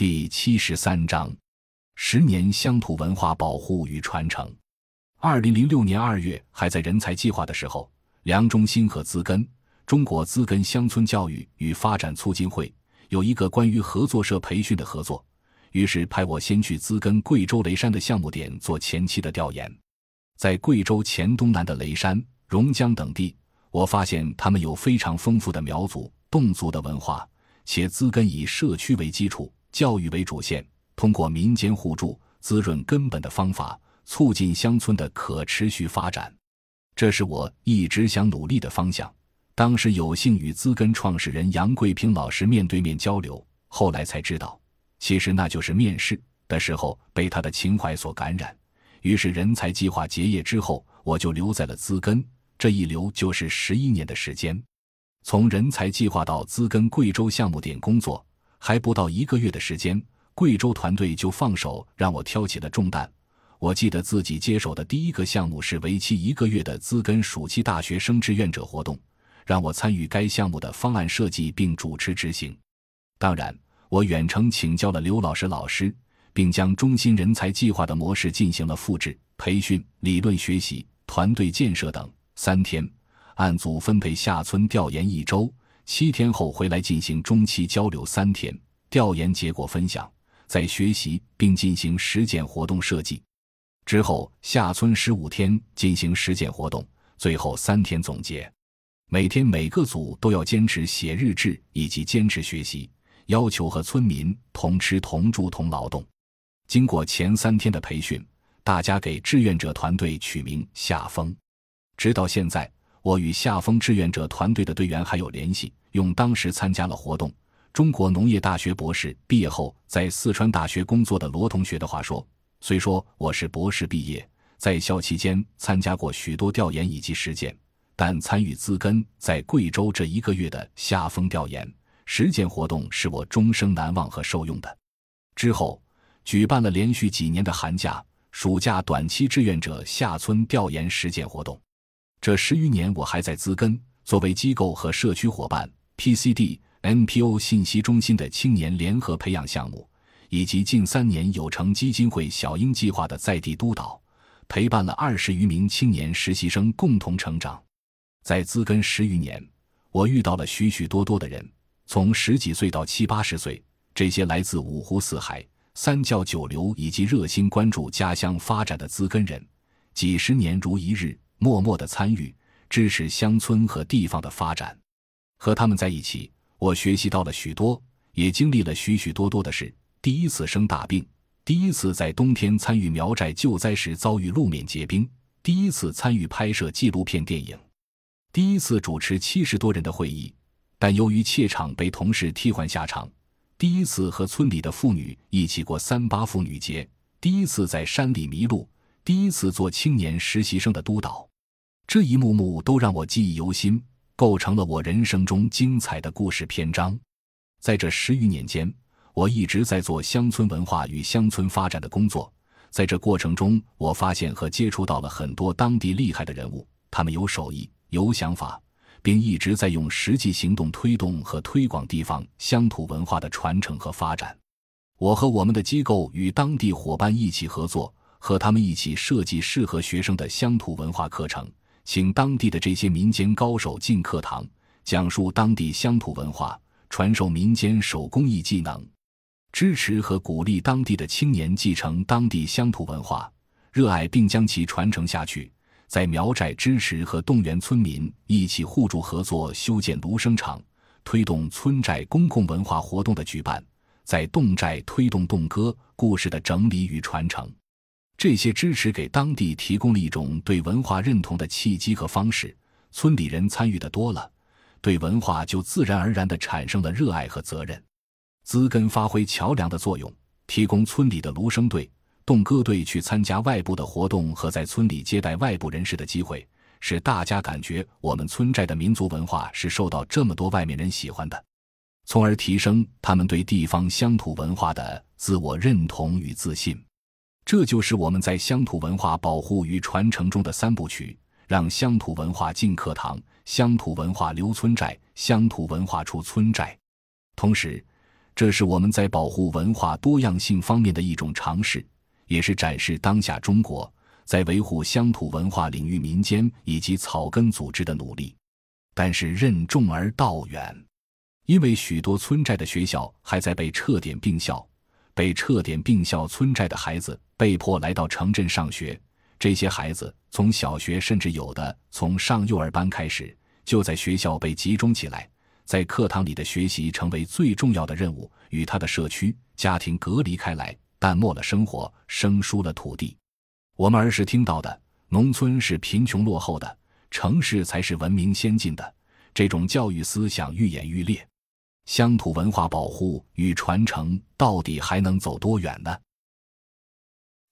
第七十三章：十年乡土文化保护与传承。二零零六年二月，还在人才计划的时候，梁中新和资根中国资根乡村教育与发展促进会有一个关于合作社培训的合作，于是派我先去资根贵州雷山的项目点做前期的调研。在贵州黔东南的雷山、榕江等地，我发现他们有非常丰富的苗族、侗族的文化。且资根以社区为基础，教育为主线，通过民间互助、滋润根本的方法，促进乡村的可持续发展。这是我一直想努力的方向。当时有幸与资根创始人杨贵平老师面对面交流，后来才知道，其实那就是面试的时候被他的情怀所感染。于是人才计划结业之后，我就留在了资根，这一留就是十一年的时间。从人才计划到资根贵州项目点工作，还不到一个月的时间，贵州团队就放手让我挑起了重担。我记得自己接手的第一个项目是为期一个月的资根暑期大学生志愿者活动，让我参与该项目的方案设计并主持执行。当然，我远程请教了刘老师老师，并将中心人才计划的模式进行了复制、培训、理论学习、团队建设等三天。按组分配下村调研一周，七天后回来进行中期交流三天，调研结果分享，再学习并进行实践活动设计。之后下村十五天进行实践活动，最后三天总结。每天每个组都要坚持写日志以及坚持学习，要求和村民同吃同住同劳动。经过前三天的培训，大家给志愿者团队取名“夏风”，直到现在。我与夏风志愿者团队的队员还有联系。用当时参加了活动、中国农业大学博士毕业后在四川大学工作的罗同学的话说：“虽说我是博士毕业，在校期间参加过许多调研以及实践，但参与自根在贵州这一个月的夏风调研实践活动是我终生难忘和受用的。”之后举办了连续几年的寒假、暑假短期志愿者下村调研实践活动。这十余年，我还在资根作为机构和社区伙伴、PCD、NPO 信息中心的青年联合培养项目，以及近三年有成基金会小鹰计划的在地督导，陪伴了二十余名青年实习生共同成长。在资根十余年，我遇到了许许多多的人，从十几岁到七八十岁，这些来自五湖四海、三教九流以及热心关注家乡发展的资根人，几十年如一日。默默的参与、支持乡村和地方的发展，和他们在一起，我学习到了许多，也经历了许许多多的事。第一次生大病，第一次在冬天参与苗寨救灾时遭遇路面结冰，第一次参与拍摄纪录片电影，第一次主持七十多人的会议，但由于怯场被同事替换下场，第一次和村里的妇女一起过三八妇女节，第一次在山里迷路，第一次做青年实习生的督导。这一幕幕都让我记忆犹新，构成了我人生中精彩的故事篇章。在这十余年间，我一直在做乡村文化与乡村发展的工作。在这过程中，我发现和接触到了很多当地厉害的人物，他们有手艺、有想法，并一直在用实际行动推动和推广地方乡土文化的传承和发展。我和我们的机构与当地伙伴一起合作，和他们一起设计适合学生的乡土文化课程。请当地的这些民间高手进课堂，讲述当地乡土文化，传授民间手工艺技能，支持和鼓励当地的青年继承当地乡土文化，热爱并将其传承下去。在苗寨支持和动员村民一起互助合作修建芦笙场，推动村寨公共文化活动的举办，在侗寨推动侗歌故事的整理与传承。这些支持给当地提供了一种对文化认同的契机和方式，村里人参与的多了，对文化就自然而然地产生了热爱和责任。资根发挥桥梁的作用，提供村里的芦笙队、动歌队去参加外部的活动和在村里接待外部人士的机会，使大家感觉我们村寨的民族文化是受到这么多外面人喜欢的，从而提升他们对地方乡土文化的自我认同与自信。这就是我们在乡土文化保护与传承中的三部曲：让乡土文化进课堂，乡土文化留村寨，乡土文化出村寨。同时，这是我们在保护文化多样性方面的一种尝试，也是展示当下中国在维护乡土文化领域民间以及草根组织的努力。但是任重而道远，因为许多村寨的学校还在被撤点并校，被撤点并校村寨的孩子被迫来到城镇上学。这些孩子从小学，甚至有的从上幼儿班开始，就在学校被集中起来。在课堂里的学习成为最重要的任务，与他的社区、家庭隔离开来，淡漠了生活，生疏了土地。我们儿时听到的“农村是贫穷落后的，城市才是文明先进的”这种教育思想愈演愈烈，乡土文化保护与传承到底还能走多远呢？